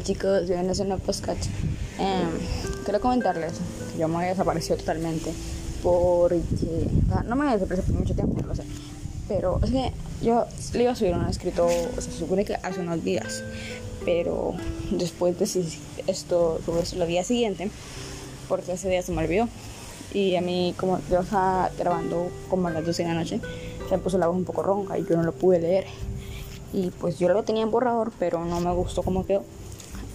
chicos, bienvenidos a un nuevo podcast. Em, quiero comentarles que yo me había desaparecido totalmente porque o sea, no me había desaparecido por mucho tiempo, no lo sé. Pero es que yo le iba a subir un escrito, o sea, se supone que hace unos días, pero después decidí esto subirlo el día siguiente porque ese día se me olvidó. Y a mí, como yo estaba grabando como a las 12 de la noche, se me puso la voz un poco ronca y yo no lo pude leer. Y pues yo lo tenía en borrador, pero no me gustó cómo quedó.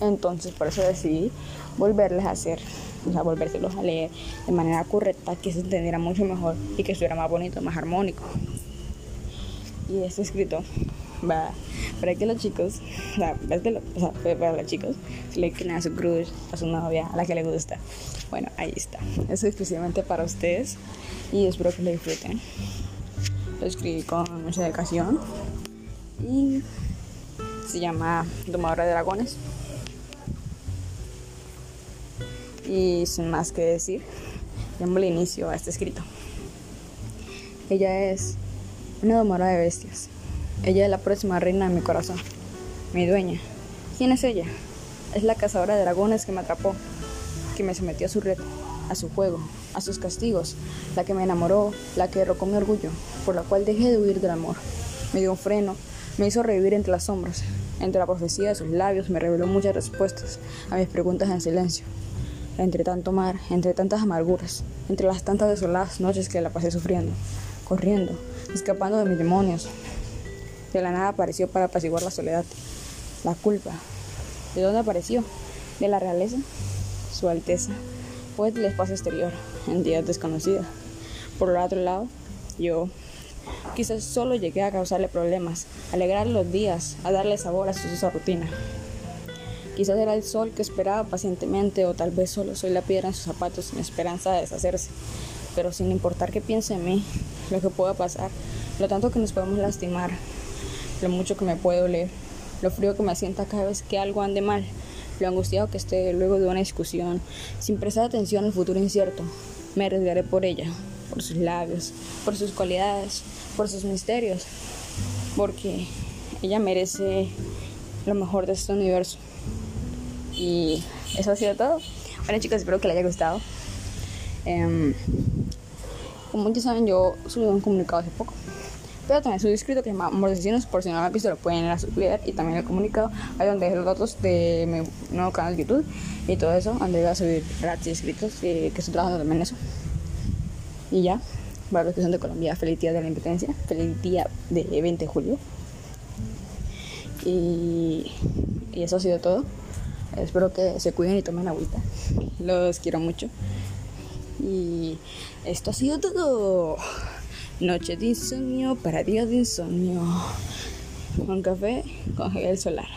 Entonces por eso decidí volverles a hacer, o sea, volvérselos a leer de manera correcta, que se entendiera mucho mejor y que estuviera más bonito, más armónico. Y este escrito va para que los chicos, o sea, para los chicos, se le a su crush, a su novia, a la que le gusta. Bueno, ahí está. Es exclusivamente para ustedes y espero que lo disfruten. Lo escribí con mucha dedicación y se llama Domadora de Dragones. Y sin más que decir, el inicio a este escrito. Ella es una domadora de bestias. Ella es la próxima reina de mi corazón, mi dueña. ¿Quién es ella? Es la cazadora de dragones que me atrapó, que me sometió a su red, a su juego, a sus castigos, la que me enamoró, la que derrocó mi orgullo, por la cual dejé de huir del amor. Me dio un freno, me hizo revivir entre las sombras. Entre la profecía de sus labios me reveló muchas respuestas a mis preguntas en silencio. Entre tanto mar, entre tantas amarguras, entre las tantas desoladas noches que la pasé sufriendo, corriendo, escapando de mis demonios. De la nada apareció para apaciguar la soledad, la culpa. ¿De dónde apareció? De la realeza, su alteza, pues del espacio exterior, en días desconocidas. Por el otro lado, yo quizás solo llegué a causarle problemas, a alegrar los días, a darle sabor a su, su rutina. Quizás era el sol que esperaba pacientemente o tal vez solo soy la piedra en sus zapatos sin esperanza de deshacerse. Pero sin importar qué piense en mí, lo que pueda pasar, lo tanto que nos podemos lastimar, lo mucho que me puede doler, lo frío que me sienta cada vez que algo ande mal, lo angustiado que esté luego de una discusión, sin prestar atención al futuro incierto, me arriesgaré por ella, por sus labios, por sus cualidades, por sus misterios, porque ella merece lo mejor de este universo. Y eso ha sido todo. Bueno chicos, espero que les haya gustado. Eh, como muchos saben, yo subí un comunicado hace poco. Pero también subí escrito que se llama Amor por si no lo han visto lo pueden ir a subir y también el comunicado, ahí donde los datos de mi nuevo canal de YouTube y todo eso, donde voy a subir ratos y escritos que, estoy trabajando también en eso. Y ya, para los que son de Colombia, feliz día de la independencia, feliz día de 20 de julio. Y, y eso ha sido todo. Espero que se cuiden y tomen agüita. Los quiero mucho. Y esto ha sido todo. Noche de insomnio para días de insomnio. Con café con gel solar.